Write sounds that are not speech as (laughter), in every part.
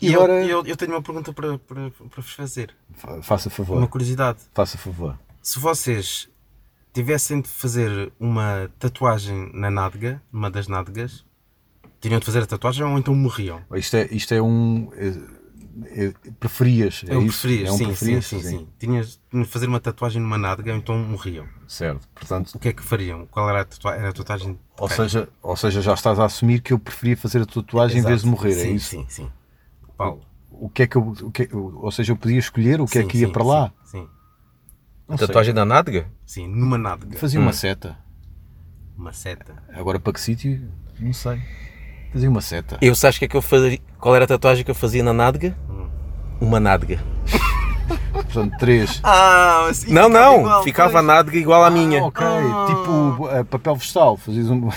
E, E agora. eu, eu, eu tenho uma pergunta para, para, para vos fazer. Fa- Faça favor. Uma curiosidade. Faça favor. Se vocês tivessem de fazer uma tatuagem na nádega, numa das nádegas, tinham de fazer a tatuagem ou então morriam? Isto é, isto é um. é- é- preferias? É eu isso? preferias, é um sim, preferias? sim, sim, sim. Tinhas de fazer uma tatuagem numa nádega ou então morriam. Certo. Portanto, O que é que fariam? Qual era a tatuagem? Era a tatuagem ou seja, ou seja, já estás a assumir que eu preferia fazer a tatuagem em vez de Exato. morrer, é sim, isso? Sim, sim. Paulo. O que é que eu. O que é- ou seja, eu podia escolher o que é Sim, que ia sim, para lá. Sim, sim. Não. Tatuagem da nádega? Sim, numa nádega. Fazia uma seta. Uma seta. Agora para que sítio? Não sei. Fazia uma seta. Eu sabes o que é que eu fazia? Qual era a tatuagem que eu fazia na nádega? Uma nádega. Portanto, três. Ah, assim Não, não, igual, ficava a pois. nádega igual à minha. Ah, ok. Tipo eh, papel vegetal. Fazias um...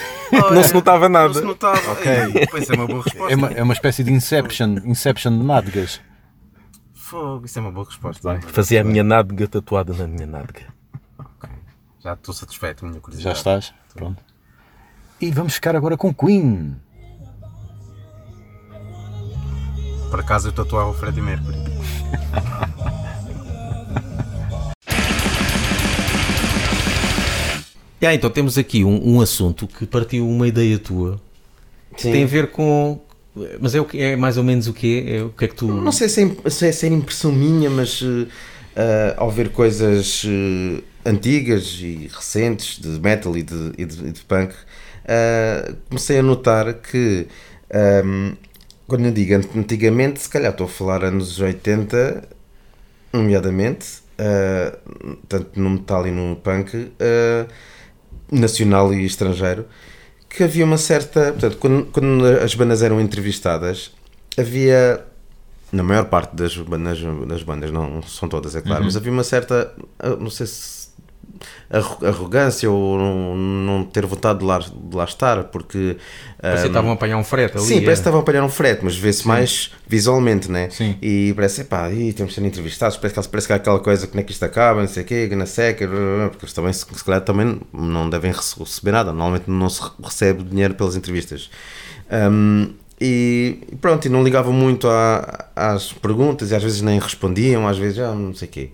Não se notava Não nada. se notava. Ok. Pois é uma boa resposta. é, uma, é uma espécie de Inception. Inception de nádegas. Fogo, isso é uma boa resposta. Fazia a minha nádega tatuada na minha nádega. Ok. Já estou satisfeito a minha Já curiosidade. estás? Pronto. E vamos ficar agora com Queen. Por acaso eu tatuava o Freddie Mercury. (laughs) Ah, então temos aqui um, um assunto que partiu uma ideia tua. que Sim. Tem a ver com. Mas é, o que, é mais ou menos o quê? É o que é que tu. Não sei se é, se é, se é impressão minha, mas eh, ao ver coisas eh, antigas e recentes de metal e de, e de, e de punk, eh, comecei a notar que ehm, quando eu digo ant- antigamente, se calhar estou a falar anos 80, nomeadamente, tanto no metal e no punk, nacional e estrangeiro, que havia uma certa. Portanto, quando, quando as bandas eram entrevistadas, havia. Na maior parte das bandas, das bandas não são todas, é claro, mas havia uma certa. ah, Não sei se. Arro- Arrogância ou não, não ter vontade de lá, de lá estar, porque. Parecia que ah, estavam a apanhar um frete ali. Sim, parece que é. estavam a apanhar um frete, mas vê-se mais visualmente, né? Sim. E parece, pá, temos de ser entrevistados, parece que, parece que há aquela coisa, como é que isto acaba, não sei o quê, na seca, porque eles também, se calhar, também não devem rece- receber nada, normalmente não se recebe dinheiro pelas entrevistas. Hum, e pronto, e não ligavam muito à- às perguntas, e às vezes nem respondiam, às vezes, ah, não sei o quê.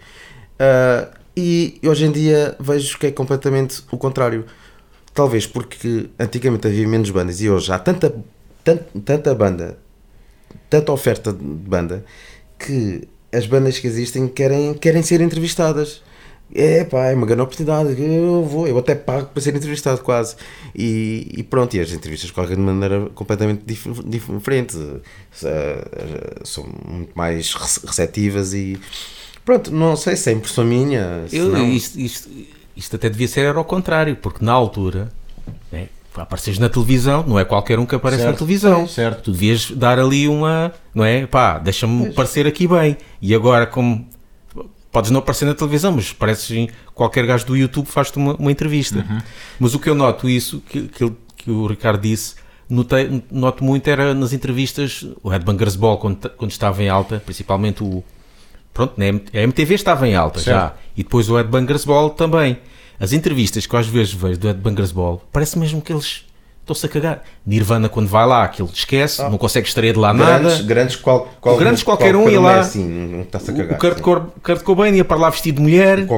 Ah, e hoje em dia vejo que é completamente o contrário. Talvez porque antigamente havia menos bandas e hoje há tanta, tanta, banda, tanta oferta de banda, que as bandas que existem querem, querem ser entrevistadas. É pá, é uma grande oportunidade. Eu vou, eu até pago para ser entrevistado quase. E, e pronto, e as entrevistas correm de maneira completamente dif- diferente. Eh, São muito mais rece- receptivas e pronto, não sei se é impressão minha. Eu, não. isto, isto, isto até devia ser ao contrário, porque na altura, né, apareces na televisão, não é qualquer um que aparece na Certo. televisão. Certo. Tu devias dar ali uma, não é? Pá, deixa-me parecer aqui bem. E agora, como podes não aparecer na televisão, mas pareces em- qualquer gajo do YouTube faz-te uma, uma entrevista. Mas o que eu noto isso, que, que, que o Ricardo disse, notei, noto muito era nas entrevistas, o Headbangers Ball, quando, quando estava em alta, principalmente o. Pronto, a MTV estava em alta já. E depois o Headbangers Ball também. As entrevistas que eu às vezes vejo do Headbangers Ball, parece mesmo que eles estão-se a cagar. Nirvana, quando vai lá, aquilo esquece, não consegue extrair de lá Grandes, nada. grandes, qual, qual, Grandes qualquer um ia é lá. assim, não está-se a O- cagar. O Kurt. Cor- Kurt Cobain ia para lá vestido de mulher, Com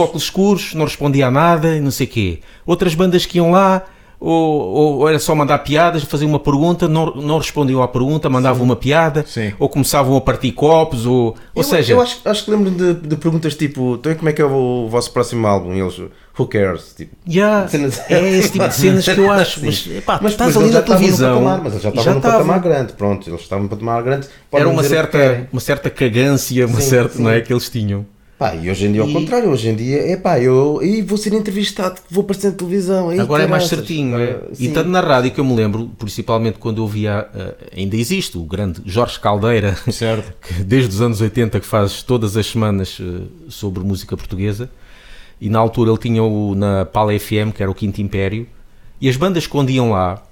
óculos escuros. não respondia a nada e não sei o quê. Outras bandas que iam lá, ou, ou- ou era só mandar piadas, fazer uma pergunta, não, não respondiam à pergunta, mandavam uma piada, Sim. ou começavam a partir copos, ou, ou Eu, seja, eu acho, acho que lembro de, de perguntas tipo: então como é que é o vosso próximo álbum? E eles, who cares? Tipo, yeah, (laughs) cenas- é esse tipo de cenas que eu (laughs) acho. Mas, epá, mas estás ali na televisão. patamar, mas eles já estavam no estavam. patamar grande. Pronto, eles estavam no patamar grande. Era uma certa, uma certa cagância, uma Sim, certa, não é, que eles tinham. Pá, e hoje em dia, ao E- contrário, hoje em dia, é pá, eu e vou ser entrevistado, vou aparecer na televisão. ei, Agora é mais certinho, é? E tanto na rádio que eu me lembro, principalmente quando eu via, eh, ainda existe, o grande Jorge Caldeira, Certo. (laughs) que desde os anos 80 que faz todas as semanas eh, sobre música portuguesa, e na altura ele tinha o na Pala FM, que era o Quinto Império, e as bandas que iam lá,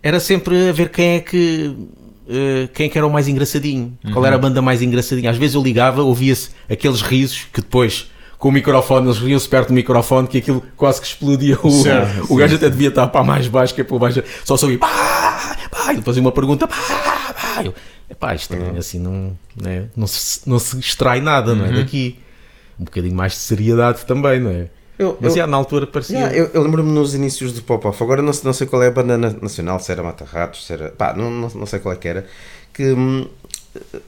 era sempre a ver quem é que eh, quem é que era o mais engraçadinho, qual era a banda mais engraçadinha. Às vezes eu ligava, ouvia-se aqueles risos que depois com o microfone, eles riam-se perto do microfone que aquilo quase que explodia o, Certo, o gajo até devia estar para mais baixo que é para baixo, só ouvia pá, pá, e ele fazia uma pergunta pá, pá, eu, epá, isto também assim não, né, não, se, não se extrai nada, não é? Daqui. Um bocadinho mais de seriedade também, não é? Eu- Mas eu- já na altura parecia. Yeah, eu, eu lembro-me nos inícios do Pop-Off, agora não, sei- não sei qual é a banda na- nacional, se era Mata Ratos, se era. pá, não, não, não sei qual é que era, que hum,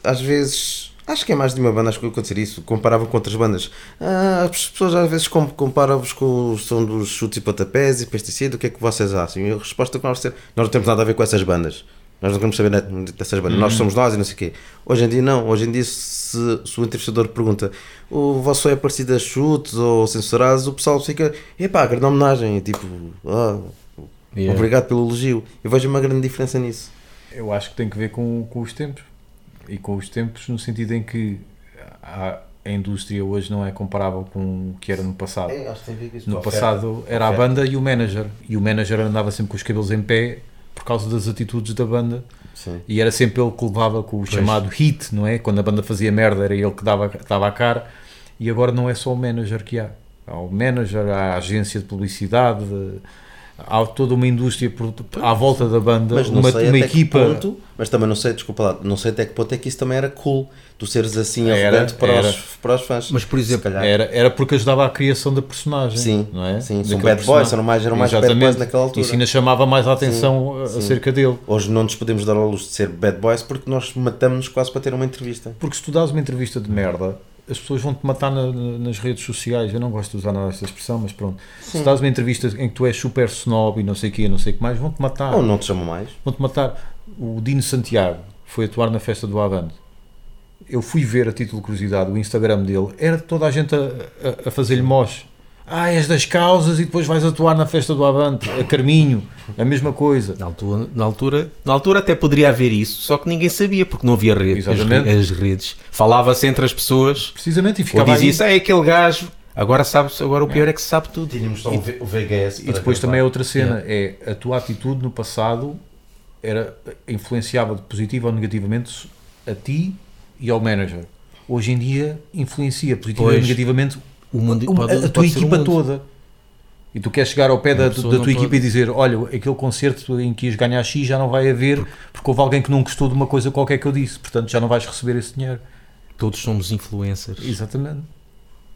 às vezes. Acho que é mais de uma banda, acho que acontecer isso. Comparavam com outras bandas. Ah, as pessoas às vezes com- comparam-vos com o som dos chutes e pontapés e pesticida. O que é que vocês acham? E a resposta que nós temos, nós não temos nada a ver com essas bandas. Nós não queremos saber dessas bandas. Nós somos nós e não sei o quê. Hoje em dia, não. Hoje em dia, se, se o entrevistador pergunta o vosso é parecido a chutes ou censurados, o pessoal fica, epá, grande homenagem. E tipo, ah, Yeah. obrigado pelo elogio. Eu vejo uma grande diferença nisso. Eu acho que tem que ver com, com os tempos. E com os tempos no sentido em que a, a indústria hoje não é comparável com o que era no passado. acho que tem a ver com isso. No Oferta. passado era a banda e o manager. E o manager andava sempre com os cabelos em pé por causa das atitudes da banda. Sim. E era sempre ele que levava com o chamado hit, não é? Quando a banda fazia merda era ele que dava, dava a cara. E agora não é só o manager que há. Há o manager, há a agência de publicidade, há toda uma indústria por, à volta da banda, Mas não uma, sei uma até equipa. que ponto, mas também não sei, desculpa lá, não sei até que ponto é que isso também era cool, tu seres assim Era, arrogante para, era. Os, para os fãs. Mas, por exemplo, calhar. Era, era porque ajudava à criação da personagem. Sim, não é? sim, são bad boys, eram mais- eram mais bad boys naquela altura. Isso ainda chamava mais a atenção a- sim. acerca dele. Hoje não nos podemos dar ao luxo de ser bad boys porque nós matamos-nos quase para ter uma entrevista. Porque se tu dás uma entrevista de merda, as pessoas vão-te matar na- na- nas redes sociais. Eu não gosto de usar nada esta expressão, mas pronto. Se dás uma entrevista em que tu és super snob e não sei o quê, não sei o que mais, vão-te matar. Ou não te chamam mais. Vão-te matar. O Dino Santiago foi atuar na festa do Avante. Eu fui ver a título de curiosidade o Instagram dele, era toda a gente a, a- a fazer-lhe moche. Ah, és das causas e depois vais atuar na festa do Avante, a Carminho, a mesma coisa. Na altura, na, altura, na altura até poderia haver isso, só que ninguém sabia, porque não havia rede, as, as redes. Falava-se entre as pessoas, Precisamente, e ou ficava aí. dizia-se, ah, é aquele gajo, agora sabes, agora o pior é que se sabe tudo. Tínhamos só o VHS. E depois também é outra cena, é a tua atitude no passado era influenciava positiva ou negativamente a ti e ao manager. Hoje em dia influencia positiva ou negativamente O mundo a- pode- a, tua pode ser o equipa mundo. toda. E tu queres chegar ao pé da, da tua equipa pode- e dizer: Olha, aquele concerto em que ias ganhar X já não vai haver porque houve alguém que não gostou de uma coisa qualquer que eu disse, portanto já não vais receber esse dinheiro. Todos somos influencers. Exatamente.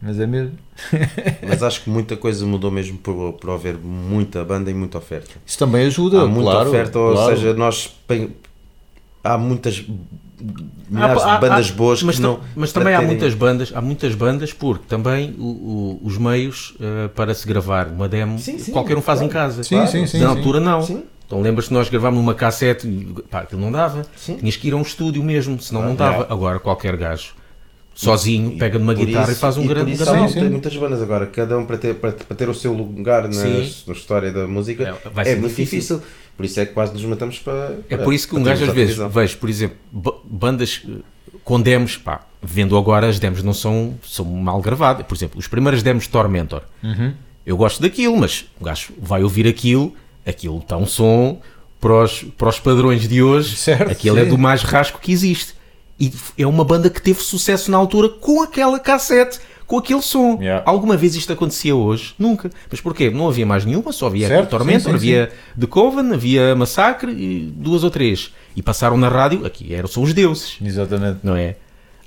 Mas é mesmo. (laughs) Mas acho que muita coisa mudou mesmo por, por haver muita banda e muita oferta. Isso também ajuda. há muita claro, oferta, ou claro. seja, nós há muitas milhares Há- há- de bandas há- boas mas, não. mas também há terem- muitas bandas, há muitas bandas porque também o- o- os meios eh, para se gravar uma demo Sim, sim, qualquer um faz em casa. Sim, sim, sim, Na sim. altura não. Sim. Então lembras-te nós gravámos numa cassete e pá, aquilo não dava. Sim. Tinhas que ir a um estúdio mesmo, senão não Ah, dava. yeah. Agora qualquer gajo sozinho pega numa guitarra isso- e faz um e grande Sim, sim. muita- muitas bandas agora, cada um para ter, para, para ter o seu lugar na, na história da música É, vai é, muito difícil. difícil. Por isso é que quase nos matamos para. É por isso que um gajo às vezes vejo, por exemplo, ba- bandas eh, com demos, pá, vendo agora as demos não são, são mal gravadas. Por exemplo, os primeiros demos de Tormentor. Uhum. Eu gosto daquilo, mas o gajo vai ouvir aquilo, aquilo está um som para os, para os padrões de hoje, Certo, aquilo é sim. do mais rasco que existe. E é uma banda que teve sucesso na altura com aquela cassete, com aquele som. Yeah. Alguma vez isto acontecia hoje? Nunca. Mas porquê? Não havia mais nenhuma, só havia Certo, Tormentor, sim, sim, havia The Coven, havia Massacre e duas ou três. E passaram na rádio, aqui eram são os deuses Exatamente. não é?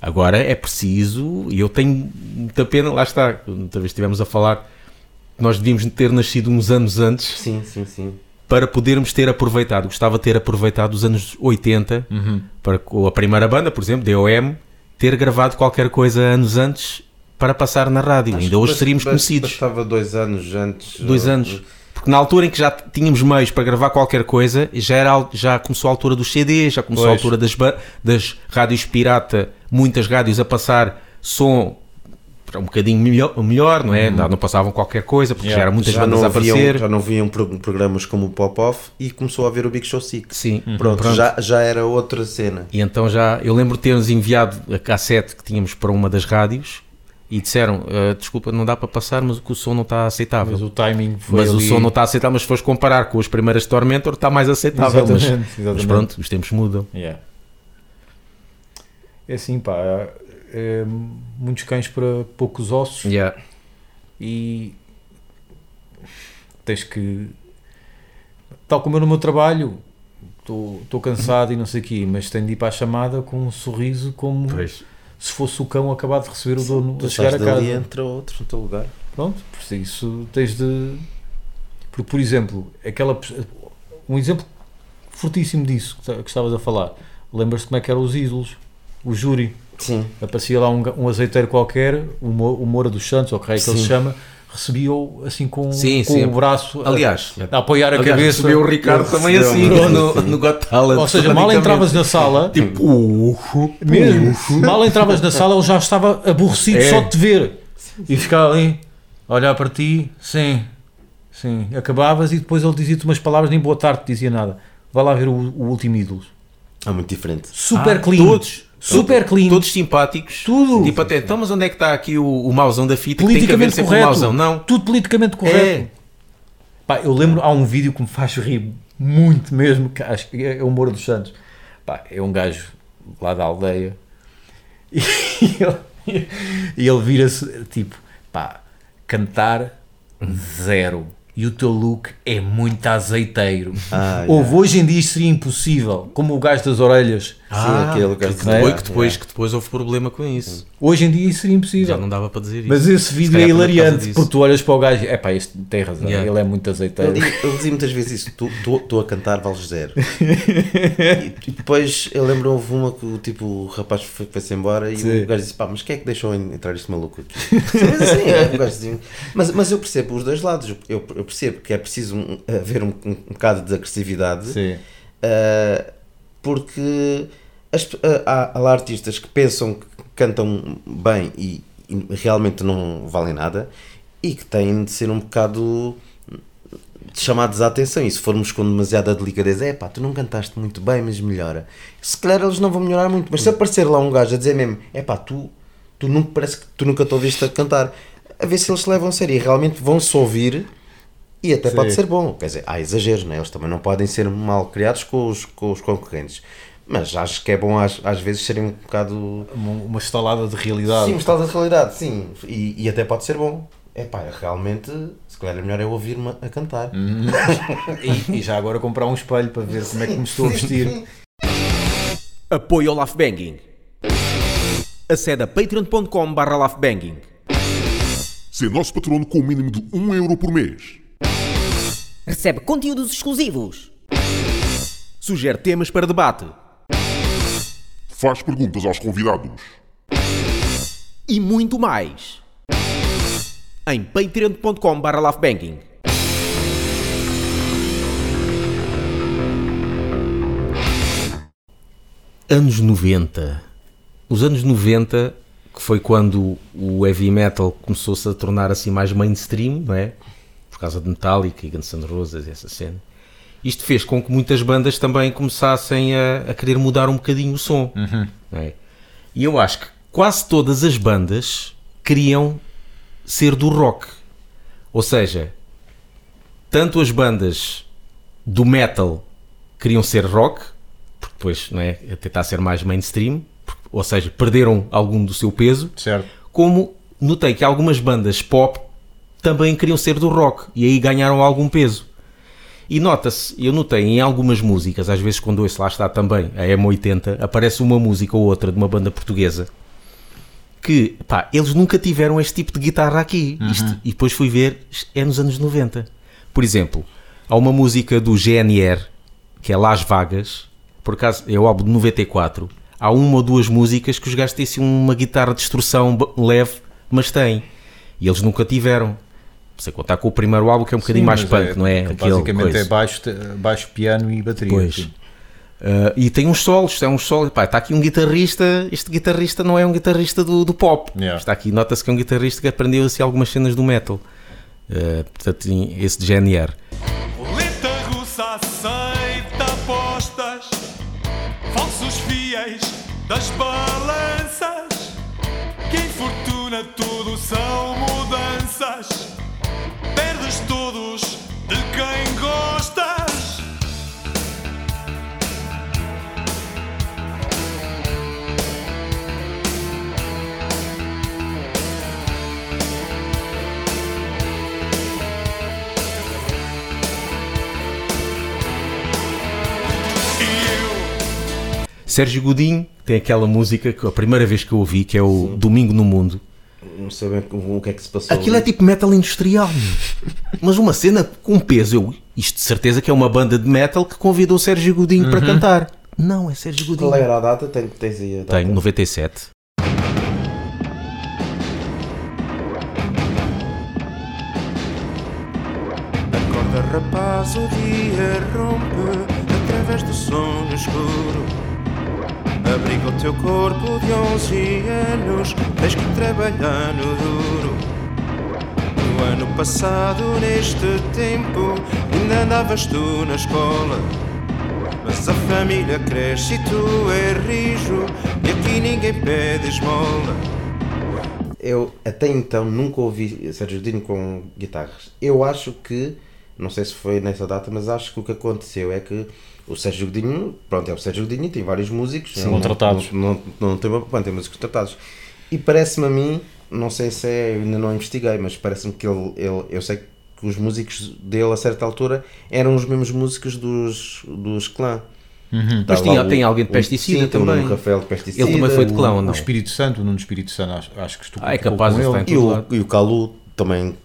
Agora é preciso, e eu tenho muita pena, lá está, outra vez estivemos a falar, nós devíamos ter nascido uns anos antes Sim, sim, sim. para podermos ter aproveitado, gostava de ter aproveitado os anos 80 Uhum. para com a primeira banda, por exemplo, DOM, ter gravado qualquer coisa anos antes para passar na rádio. Acho Ainda hoje seríamos conhecidos. Bastava dois anos antes. Dois ou- anos. Porque na altura em que já tínhamos meios para gravar qualquer coisa, já, era, já começou a altura dos CDs, já começou a Pois. altura das, das rádios pirata, muitas rádios a passar som para um bocadinho melhor, melhor não é? Não, não passavam qualquer coisa, porque Yeah. já eram muitas já bandas não, a aparecer. já não pro- programas como o Pop-Off e começou a haver o Big Show 6. Sim, Pronto, pronto. Já, já era outra cena. E então já, eu lembro de ter-nos enviado a cassete que tínhamos para uma das rádios e disseram, "Ah, desculpa, não dá para passar, mas o som não está aceitável. Mas o timing foi Mas o ali- som não está aceitável, mas se fores comparar com as primeiras Tormentor, está mais aceitável. Mas, Exatamente, mas exatamente. pronto, os tempos mudam. Yeah. É assim, pá. é, muitos cães para poucos ossos Yeah. e tens que. Tal como eu no meu trabalho, estou cansado e não sei o quê, mas tenho de ir para a chamada com um sorriso como Pois. Se fosse o cão acabado de receber o dono Tu a chegar a casa. dali entra outro no teu lugar. Pronto, por isso tens de. Porque, por exemplo, aquela. Um exemplo fortíssimo disso que ta- que estavas a falar. Lembras-te como é que eram os ídolos? O júri. Sim. Aparecia lá um, um azeiteiro qualquer, o, Mo, o Moura dos Santos, ou o que é que ele se Sim. chama, recebia-o assim com, Sim, com sim. o braço a- Aliás, a, apoiar a aliás, cabeça. recebeu o Ricardo também recebeu, assim pronto. no, no Got Talent. Ou seja, mal entravas na sala, Tipo, uh, mesmo, mal entravas na sala, ele já estava aborrecido É. só de te ver. E ficava ali, a olhar para ti, sim, sim. Acabavas e depois ele dizia-te umas palavras, nem boa tarde te dizia nada. Vá lá ver o, o último ídolo. É muito diferente. Super Ah, clean. Todos. Super clean. Todos simpáticos. Tudo. Tipo até, então, mas onde é que está aqui o, o mauzão da fita? Que tem que haver politicamente correto. o mauzão. Não. Tudo politicamente correto. É. Pá, eu lembro, há um vídeo que me faz rir muito mesmo, que acho que é o Moura dos Santos. Pá, é um gajo lá da aldeia (laughs) e ele, ele vira-se tipo, pá, cantar zero. E o teu look é muito azeiteiro. Ah, Houve hoje em dia isto seria impossível, como o gajo das orelhas. Sim, aquele que de- depois, é? que, depois, que depois houve problema com isso. Hoje em dia isso seria impossível. Já não dava para dizer isso. Mas esse vídeo é por hilariante, disso. porque tu olhas para o gajo e é pá, este tem razão, Yeah. ele é muito azeiteiro. Ele, ele dizia muitas vezes isso, tu- tu- tu a cantar vales zero. (laughs) e, e depois eu lembro houve uma que o tipo, o rapaz foi- foi-se embora e Sim. o gajo disse, pá, mas quem é que deixou entrar este maluco aqui? (laughs) mas, assim, é, o gajo dizia- mas, mas eu percebo os dois lados, eu, eu percebo que é preciso um- haver um, um, um bocado de agressividade, Sim. uh, porque as uh, há, há artistas que pensam que cantam bem e, e realmente não valem nada e que têm de ser um bocado chamados à atenção. E se formos com demasiada delicadeza, é pá, tu não cantaste muito bem, mas melhora. Se calhar eles não vão melhorar muito, mas se aparecer lá um gajo a dizer mesmo, é pá, tu, tu nunca, parece que tu nunca te ouviste a cantar, a ver se eles se levam a sério e realmente vão-se ouvir. E até Sim. pode ser bom, quer dizer, há exageros, né? eles também não podem ser mal criados com os, com os concorrentes. Mas acho que é bom às, às vezes serem um bocado. Uma, uma estalada de realidade. Sim, estás da realidade, sim. E, e até pode ser bom. É pá, realmente, se calhar é melhor eu ouvir-me a cantar. (laughs) E, e já agora comprar um espelho para ver como é que me estou a vestir. Apoio ao Laugh Banging. Acede a patreon.com barra laughbanging. Ser nosso patrono com o mínimo de 1 euro por mês. Recebe conteúdos exclusivos. Sugere temas para debate. Faz perguntas aos convidados. E muito mais. Em patreon.com laughbanging. Anos 90. Os anos 90, que foi quando o heavy metal começou-se a tornar assim mais mainstream, não é? Por causa de Metallica e Guns N' Roses e essa cena. Isto fez com que muitas bandas também começassem a, a querer mudar um bocadinho o som. não é? E eu acho que quase todas as bandas queriam ser do rock. Ou seja, tanto as bandas do metal queriam ser rock, porque depois não é, a tentar ser mais mainstream, porque- ou seja, perderam algum do seu peso, Certo. como notei que algumas bandas pop também queriam ser do rock e aí ganharam algum peso. E nota-se, eu notei em algumas músicas, às vezes quando ouço lá está também, a M80, aparece uma música ou outra de uma banda portuguesa que, pá, eles nunca tiveram este tipo de guitarra aqui. Isto- e depois fui ver, é nos anos 90. Por exemplo, há uma música do GNR, que é Las Vagas, por acaso é o álbum de 94. Há uma ou duas músicas que os gajos têm assim uma guitarra de destrução b- leve, mas têm. E eles nunca tiveram. Sem contar com o primeiro álbum, que é um bocadinho Sim, mais punk, não é? que Aquele Basicamente coisa. é baixo, baixo, piano e bateria. Pois. Uh, e tem uns solos, é um solo. Pá, está aqui um guitarrista. Este guitarrista não é um guitarrista do, do pop. Yeah. Está aqui, nota-se que é um guitarrista que aprendeu assim, algumas cenas do metal. Uh, portanto, tem esse de GNR. Roleta russa aceita apostas, falsos fiéis das balanças. Que infortuna tudo são mudanças. De quem gostas. Sérgio Godinho tem aquela música que a primeira vez que eu ouvi, que é o Domingo no Mundo. Não sei bem o que é que se passou. Aquilo é tipo metal industrial, (laughs) mas uma cena com peso. Eu, isto de certeza que é uma banda de metal que convidou o Sérgio Godinho para cantar. Não, é Sérgio Godinho. Qual era a data? Tem, tens aí a data? Tem, 97. Acorda rapaz, o dia rompe através do sonho escuro. Abriga o teu corpo de 11 anos, tens que trabalhar no duro. No ano passado, neste tempo, ainda andavas tu na escola. Mas a família cresce e tu és rijo, e aqui ninguém pede esmola. Eu até então nunca ouvi Sérgio Godinho com guitarras. Eu acho que, não sei se foi nessa data, mas acho que o que aconteceu é que o Sérgio Godinho, pronto, é o Sérgio Godinho, tem vários músicos Sim, não- contratados. Não, não, não tem uma banda, tem músicos contratados. E parece-me a mim, não sei se é, ainda não investiguei, mas parece-me que ele, ele, eu sei que os músicos dele a certa altura eram os mesmos músicos dos, dos clã. Uhum. Mas Tá tinha- lá tem alguém de Pesticida sim, tem o também. Nuno Rafael de Pesticida. Ele também foi de clã, ou O não? Espírito Santo, o Nuno Espírito Santo, acho, acho que estou Ah, é capaz de estar em E o, e o Calu também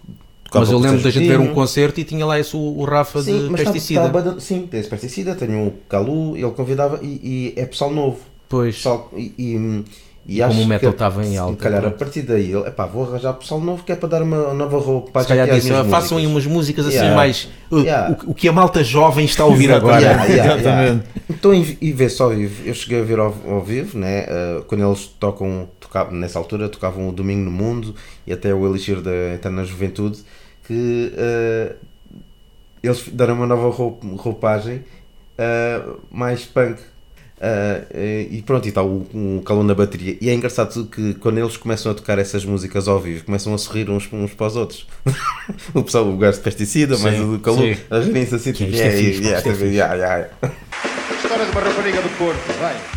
Mas eu lembro da gente ver um concerto e tinha lá esse, o, Rafa Sim, de mas está- pesticida. está banda- sim, tem esse pesticida, tem o Calu, ele convidava e, e é pessoal novo. Pois. Pessoal, e, e, e Como o metal estava em se alta, calhar a pronto. partir daí, ele, epá, vou arranjar pessoal novo que é para dar uma nova roupa. Se calhar disse, "Ah, façam aí umas músicas assim Yeah. mais. uh, Yeah. O, o que a malta jovem está a ouvir agora. Yeah, yeah, yeah. Exatamente. Então, e, e ver só ao vivo, eu cheguei a ver ao, ao vivo, né? eh, quando eles tocam, tocavam, nessa altura tocavam o Domingo no Mundo e até o Elixir da Eterna Juventude, que eh, eles deram uma nova roup- roupagem eh, mais punk. Eh, e pronto, e está o, o calão na bateria. E é engraçado que quando eles começam a tocar essas músicas ao vivo, começam a sorrir uns, uns para os outros. (laughs) o pessoal, o gajo de pesticida, mas Sim, o do calor, sim. a rirem-se assim, tipo, isto é yeah, yeah, é yeah, yeah, yeah, yeah. História de uma rapariga do Porto, vai.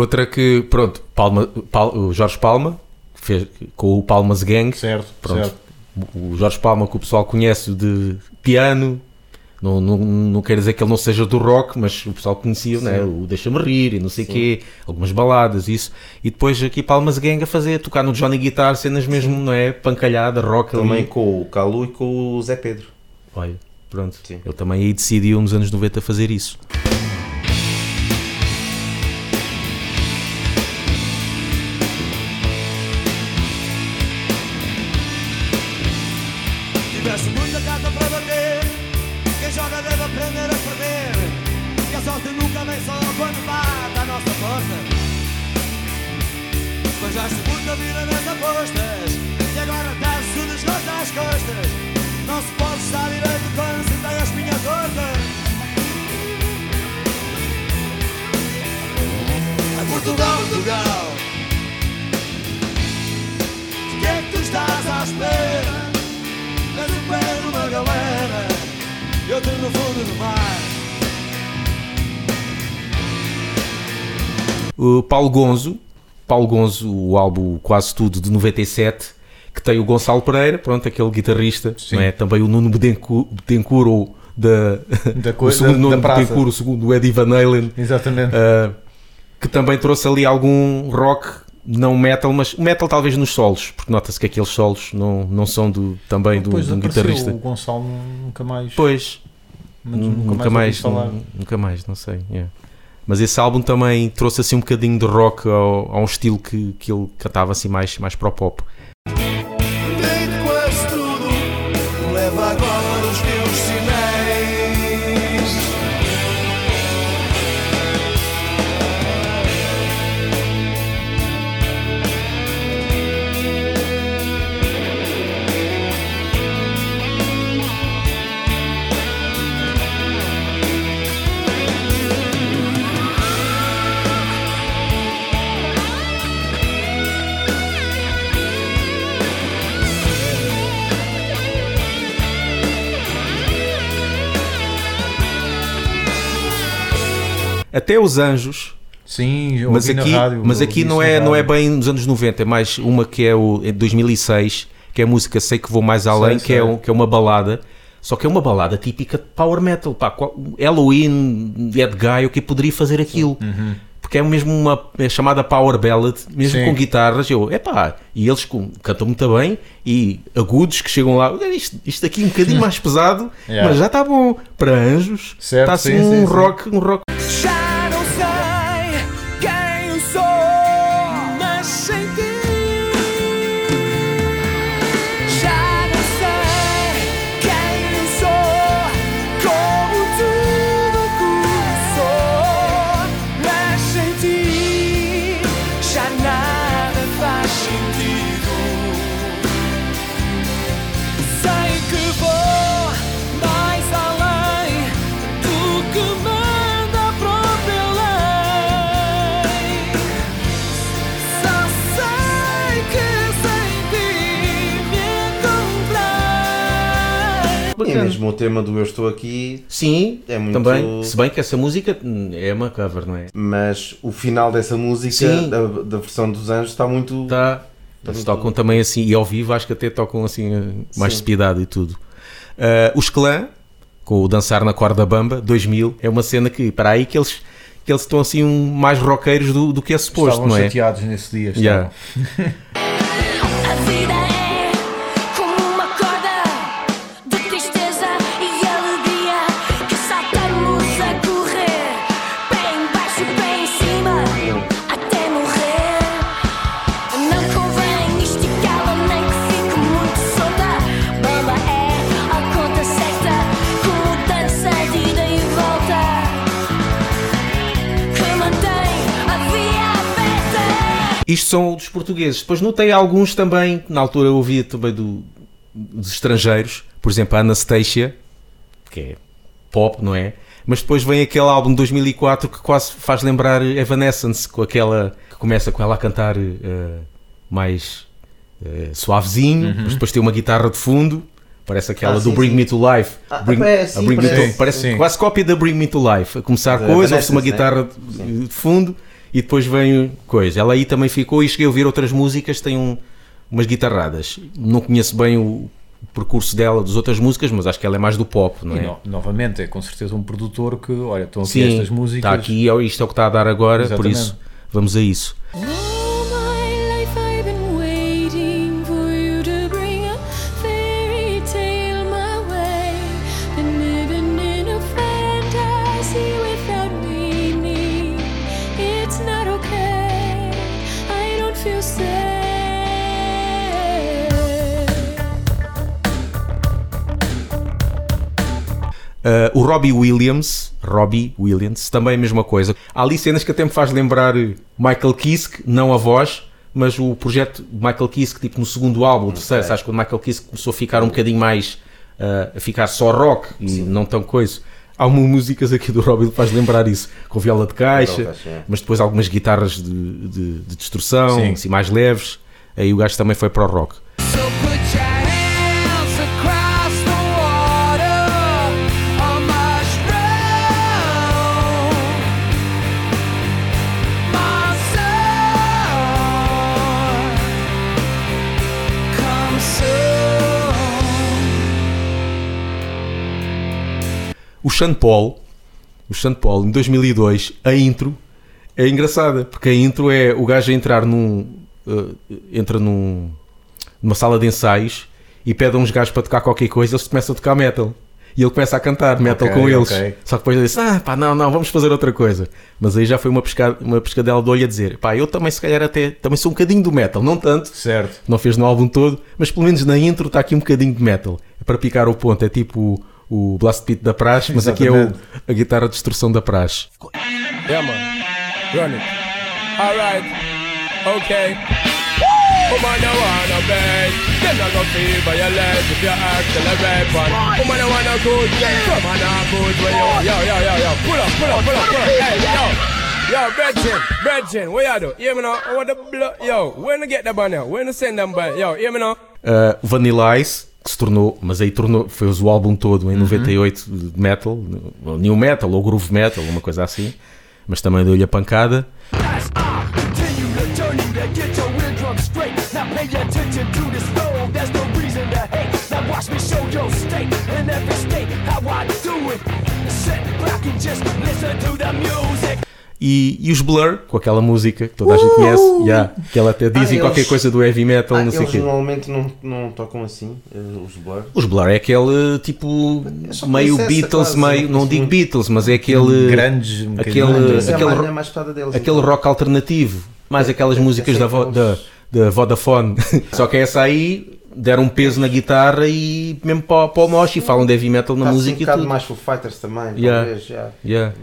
Outra que, pronto, Palma, Pal- o Jorge Palma, fez com o Palmas Gang. Certo, Pronto. certo. O Jorge Palma, que o pessoal conhece de piano. Não, não, não quer dizer que ele não seja do rock, mas o pessoal conhecia, né? o Deixa-me Rir e não sei o quê, algumas baladas, isso. E depois aqui Palmas Gang a fazer, tocar no Johnny Guitar, cenas mesmo, não é? Pancalhada, rock Também ali. com o Calu e com o Zé Pedro. Olha, pronto. Sim. Ele também aí decidiu nos anos 90 fazer isso. Já se muita vida nas apostas E agora está-se o desgosto às costas Não se pode estar direito quando se tem a espinha torta A Portugal, Portugal De que é que tu estás à espera? Tens o pé numa galera e outro no fundo do mar. O Paulo Gonzo, Paulo Gonzo, o álbum Quase Tudo de 97, que tem o Gonçalo Pereira, pronto, aquele guitarrista, é? também o Nuno Betancourt, ou da, Da (laughs) o coisa- segundo da- Nuno da o segundo o Eddie Van Halen, Exatamente. ah, que também trouxe ali algum rock, não metal, mas metal talvez nos solos, porque nota-se que aqueles solos não, não são do, também do, de um guitarrista. o Gonçalo nunca mais. Pois, mas nunca, ouvi mais, nu- nunca mais, não sei. yeah. Mas esse álbum também trouxe assim um bocadinho de rock ao, a um estilo que, que ele cantava assim mais, mais para o pop. Até os Anjos. Sim, eu Mas ouvi aqui, na rádio. mas aqui não é, não é bem nos anos 90, é mais uma que é o em 2006, que é a música Sei que Vou Mais Além, Sei, que, é sei. um- que é uma balada. Só que é uma balada típica de power metal. Pá, Halloween, Ed Guy, o que poderia fazer aquilo? Porque é mesmo uma é chamada power ballad, mesmo Sim. com guitarras. Eu, epá, e eles com- cantam muito bem e agudos que chegam lá. Isto, isto aqui um bocadinho (laughs) mais pesado, Yeah. mas já está bom. Para anjos, está assim sim, um sim, sim. rock, um rock encontrei. E bacana. mesmo o tema do Eu Estou Aqui, Sim, É muito- também. Se bem que essa música hum, é uma cover, não é? mas o final dessa música, da, da versão dos Anjos, está muito. Tá. Tá Eles muito- tocam também assim, e ao vivo acho que até tocam assim eh, mais Sim. speedado e tudo. Ah, os Clã, com o Dançar na Corda Bamba, 2000, é uma cena que, para aí, que eles, que eles estão assim um, mais roqueiros do, do que é suposto, Estavam não é? chateados nesse dia. Yeah. estavam. (laughs) Isto são dos portugueses. Depois notei alguns também, na altura eu ouvia também do, dos estrangeiros, por exemplo, a Anastasia, que é pop, não é? Mas depois vem aquele álbum de 2004 que quase faz lembrar Evanescence, com aquela que começa com ela a cantar eh, mais eh, suavezinho, mas depois tem uma guitarra de fundo. Parece aquela Ah, do sim, Bring sim. Me to Life. Ah, Bring- é, a sim, Bring Me parece. to- parece Sim. quase cópia da Bring Me to Life. A começar Da coisa, ouve-se uma né? guitarra de, de fundo e depois vem coisa. Ela aí também ficou e cheguei a ouvir outras músicas, tem um, umas guitarradas. Não conheço bem o percurso dela das outras músicas, mas acho que ela é mais do pop, não E é? no- novamente, é com certeza um produtor que, olha, estão aqui Sim, estas músicas. está aqui, ó, isto é o que está a dar agora, por Exatamente. isso vamos a isso. Uh, o Robbie Williams, Robbie Williams, também a mesma coisa. Há ali cenas que até me faz lembrar Michael Kiske, não a voz, mas o projeto de Michael Kiske, tipo no segundo álbum, o terceiro, sabes, quando Michael Kiske começou a ficar um bocadinho mais uh, a ficar só rock e não tão coisa. Há uma músicas aqui do Robbie que faz lembrar isso, com viola de caixa, Viola de caixa, é. mas depois algumas guitarras de, de, de destrução, Sim. assim, mais leves. Aí o gajo também foi para o rock. So O Sean Paul, o Sean Paul, em 2002, a intro é engraçada, porque a intro é o gajo a entrar num. eh, entra num, numa sala de ensaios e pede a uns gajos para tocar qualquer coisa, eles começam a tocar metal. E ele começa a cantar metal Ok, com eles. ok. Só que depois ele disse: Ah, pá, não, não, vamos fazer outra coisa. Mas aí já foi uma, pescada, uma pescadela de olho a dizer: Pá, eu também, se calhar, até também sou um bocadinho do metal, não tanto, Certo. não fez no álbum todo, mas pelo menos na intro está aqui um bocadinho de metal. É para picar o ponto, é tipo o, Blast Beat da Praxe, mas aqui é o, a guitarra de destrução da Praxe. Yeah, man. Run it. Alright. Okay. Woman, you wanna beg. Them not gonna feel violent if you accelerate, man. Woman, you wanna good. Come on, now, good. When you, yo, yo, yo, yo. Pull up, pull up, pull up, pull up. Hey, yo. Yo, Bretchen, Bretchen, what you do? Hear me now? I want the blood. Yo, when to get the banner? When to send them by? Yo, hear me now? Uh, Vanilla Ice, que se tornou, mas aí tornou, foi o álbum todo em 98 de metal, new metal ou groove metal, uma coisa assim. mas também deu-lhe a pancada. Back and just listen to the music. E, e os Blur, com aquela música que toda a gente conhece, yeah, que ela até dizem Ah, qualquer eles- coisa do heavy metal, Ah, não sei o eles quê. normalmente não, não tocam assim, eh, os Blur. Os Blur é aquele tipo só meio Beatles, quase, meio, não digo muito. Beatles, mas é aquele Grandes, um aquele, é aquele, mais- é deles. aquele então. rock alternativo, mais aquelas é- músicas essa da, é vo- da, eles- da Vodafone. (laughs) Só que essa aí deram um peso na guitarra e mesmo para, para o mosh e falam de heavy metal na Tá, assim, música um e bocado tudo. mais Foo Fighters também, Yeah. talvez, já. Yeah.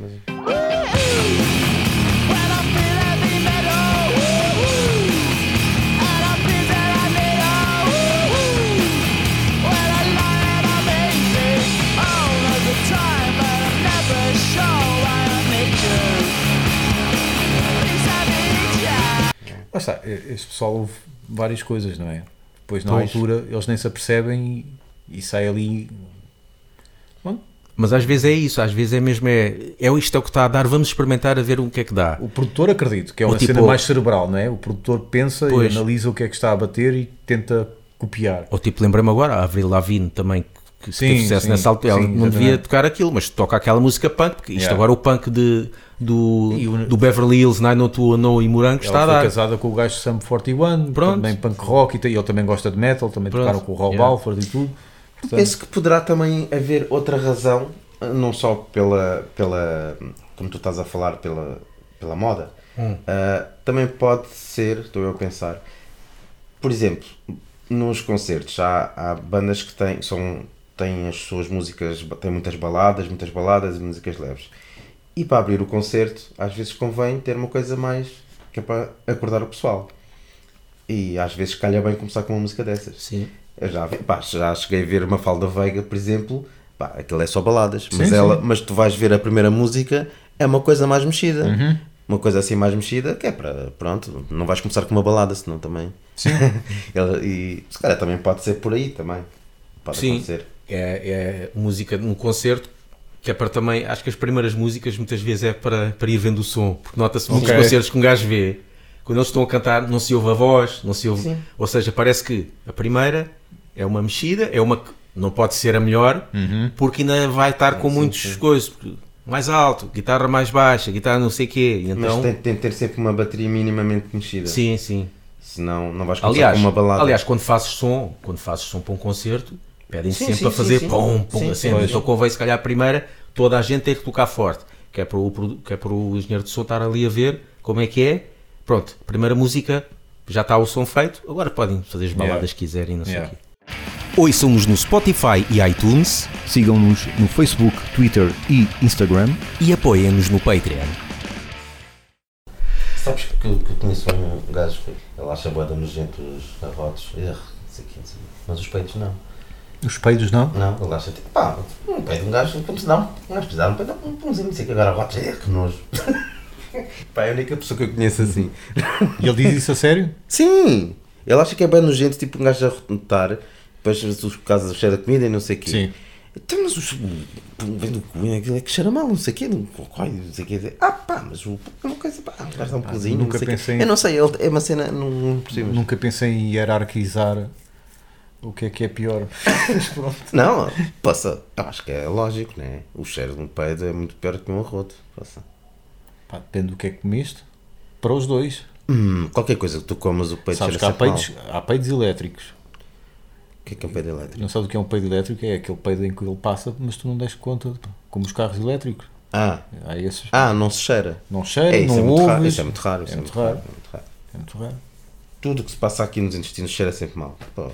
Lá está, este pessoal ouve várias coisas, não é? Depois na Pois. altura eles nem se apercebem e, e sai ali. Mas às vezes é isso, às vezes é mesmo é, é isto é o que está a dar, vamos experimentar a ver o que é que dá. O produtor acredito que é uma tipo- cena mais cerebral, não é? O produtor pensa Pois. e analisa o que é que está a bater e tenta copiar. Ou tipo, lembrei-me agora, a Avril Lavigne também, que Sim, teve sucesso sim, nessa altura, ela sim, não devia tocar aquilo, mas toca aquela música punk, porque isto Yeah. agora o punk de, do, o- do Beverly Hills 90210 e Morango está Ela a foi dar. casada com o gajo Sam 41, Pronto. também punk rock e, ele também gosta de metal, também Pronto. tocaram com o Rob Yeah. Alford e tudo. Portanto, Penso que poderá também haver outra razão, não só pela, pela como tu estás a falar, pela, pela moda, Hum. ah, também pode ser, estou eu a pensar, por exemplo, nos concertos há, há bandas que têm, são, têm as suas músicas, têm muitas baladas, muitas baladas e músicas leves. E para abrir o concerto, às vezes convém ter uma coisa mais que é para acordar o pessoal. E às vezes calha bem começar com uma música dessas. Sim. Eu já, pá, já cheguei a ver uma Falda Veiga, por exemplo, pá, aquilo é só baladas, mas, Sim, ela, sim. mas tu vais ver a primeira música, é uma coisa mais mexida. Uhum. Uma coisa assim mais mexida, que é para, pronto, não vais começar com uma balada, senão também. Sim. (laughs) E se calhar também pode ser por aí também. Pode Sim, acontecer. É, é música num concerto que é para também, acho que as primeiras músicas muitas vezes é para, para ir vendo o som, porque nota-se muitos Ok. concertos que um gajo vê, quando eles estão a cantar não se ouve a voz, não se ouve, Sim. ou seja, parece que a primeira é uma mexida, é uma que não pode ser a melhor, Uhum. porque ainda vai estar com muitas coisas, porque mais alto, guitarra mais baixa, guitarra não sei o quê, então, Mas tem, tem de ter sempre uma bateria minimamente mexida. sim, sim. Senão não vais começar Aliás, com uma balada. aliás, quando fazes som, quando fazes som para um concerto, pedem Sim, sempre sim, para sim, fazer sim. pum, pum, Sim, assim. Então convém se calhar a primeira, toda a gente ter que tocar forte, que é para o, que é para o engenheiro de som estar ali a ver como é que é. Pronto, primeira música, já está o som feito, agora podem fazer as baladas Yeah. que quiserem, não sei Yeah. o quê. Ouçam-nos no Spotify e iTunes Sigam-nos no Facebook, Twitter e Instagram. e apoiem-nos no Patreon. Sabes que, eu- que eu conheço um gajo que ele acha boa nojento os arrotos, erro, não sei o quê. mas os peitos não. Os peidos não? Não, ele acha tipo, pá, um peito de um gajo, como se não, nós precisamos, um peito, um pãozinho, não sei o que, agora arrotos, erro, que nojo. (laughs) pá, é a única pessoa que eu conheço assim. E ele diz isso a sério? Sim! Ele acha que é bem nojento, tipo um gajo a rotar, depois os casos do cheiro da comida e não sei o quê. Sim. Então, mas os. Vem do cu, aquilo é que cheira mal, não sei o quê, não, não sei o quê. Ah, pá, mas o. é uma coisa, pá, um gajo dá um pãozinho, nunca não sei o quê. em- Eu não sei, ele, é uma cena, não, não percebo. Nunca pensei em hierarquizar o que é que é pior. (laughs) Não, passa, acho que é lógico, né? O cheiro de um peido é muito pior que um arroto. Passa. Pá, depende do que é que comeste. Para os dois. Hum, qualquer coisa que tu comas, o peito Sabes cheira que há sempre peidos, mal. há peidos elétricos. O que é que é um peido elétrico? Não sabes o que é um peido elétrico? É aquele peido em que ele passa, mas tu não des conta, como os carros elétricos. Ah, Há esses. ah, não se cheira. Não cheira, É, não é muito ouves. raro, isso é muito raro. Isso é muito raro. é muito raro. É muito raro. Tudo que se passa aqui nos intestinos cheira sempre mal. Pô.